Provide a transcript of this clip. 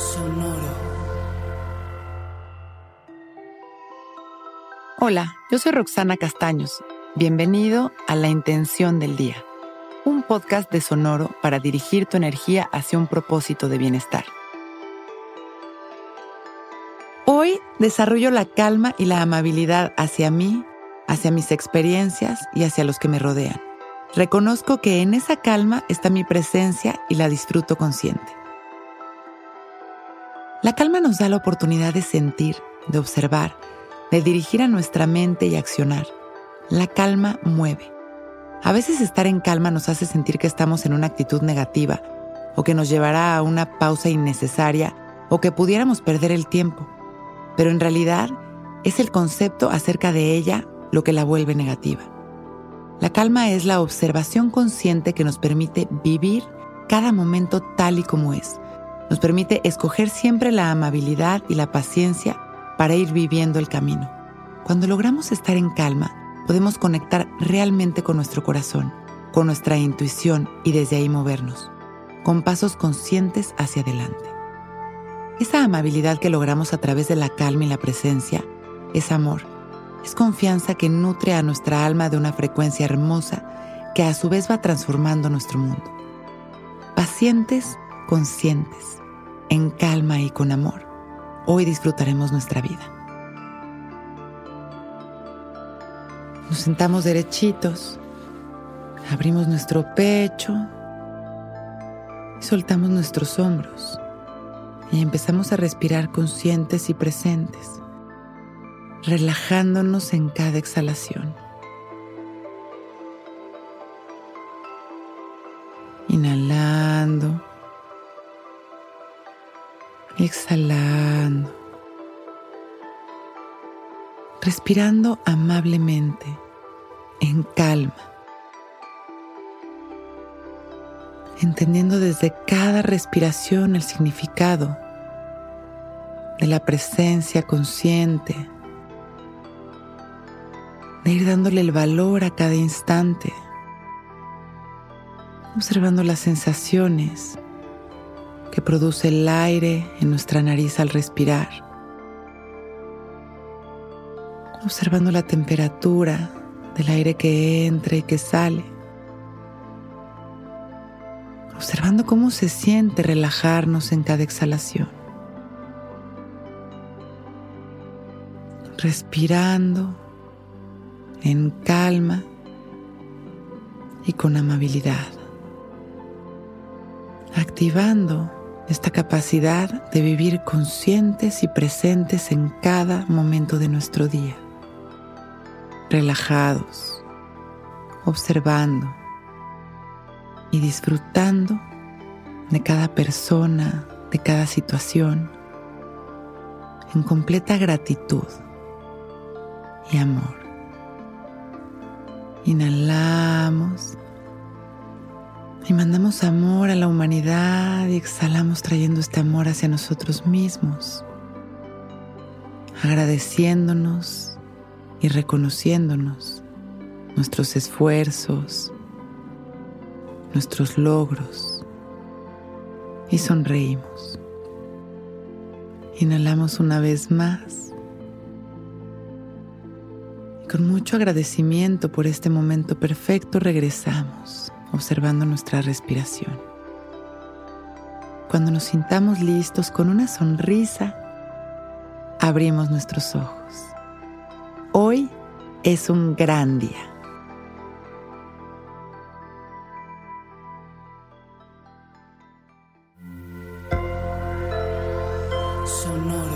Sonoro. Hola, yo soy Roxana Castaños. Bienvenido a La Intención del Día, un podcast de Sonoro para dirigir tu energía hacia un propósito de bienestar. Hoy desarrollo la calma y la amabilidad hacia mí, hacia mis experiencias y hacia los que me rodean. Reconozco que en esa calma está mi presencia y la disfruto consciente. La calma nos da la oportunidad de sentir, de observar, de dirigir a nuestra mente y accionar. La calma mueve. A veces estar en calma nos hace sentir que estamos en una actitud negativa o que nos llevará a una pausa innecesaria o que pudiéramos perder el tiempo. Pero en realidad es el concepto acerca de ella lo que la vuelve negativa. La calma es la observación consciente que nos permite vivir cada momento tal y como es. Nos permite escoger siempre la amabilidad y la paciencia para ir viviendo el camino. Cuando logramos estar en calma, podemos conectar realmente con nuestro corazón, con nuestra intuición y desde ahí movernos, con pasos conscientes hacia adelante. Esa amabilidad que logramos a través de la calma y la presencia es amor es confianza que nutre a nuestra alma de una frecuencia hermosa que a su vez va transformando nuestro mundo. Pacientes, conscientes, en calma y con amor, hoy disfrutaremos nuestra vida. Nos sentamos derechitos, abrimos nuestro pecho y soltamos nuestros hombros y empezamos a respirar conscientes y presentes relajándonos en cada exhalación. Inhalando. Exhalando. Respirando amablemente, en calma. Entendiendo desde cada respiración el significado de la presencia consciente de ir dándole el valor a cada instante, observando las sensaciones produce el aire en nuestra nariz al respirar, observando la temperatura del aire que entra y que sale, observando cómo se siente relajarnos en cada exhalación. Respirando en calma y con amabilidad, activando esta capacidad de vivir conscientes y presentes en cada momento de nuestro día, relajados, observando y disfrutando de cada persona, de cada situación, en completa gratitud y amor. Inhalamos y amor a la humanidad y exhalamos trayendo este amor hacia nosotros mismos, agradeciéndonos y reconociéndonos nuestros esfuerzos, nuestros logros y sonreímos. Inhalamos una vez más con mucho agradecimiento por este momento perfecto regresamos, observando nuestra respiración. Cuando nos sintamos listos con una sonrisa, abrimos nuestros ojos. Hoy es un gran día. Sonoro.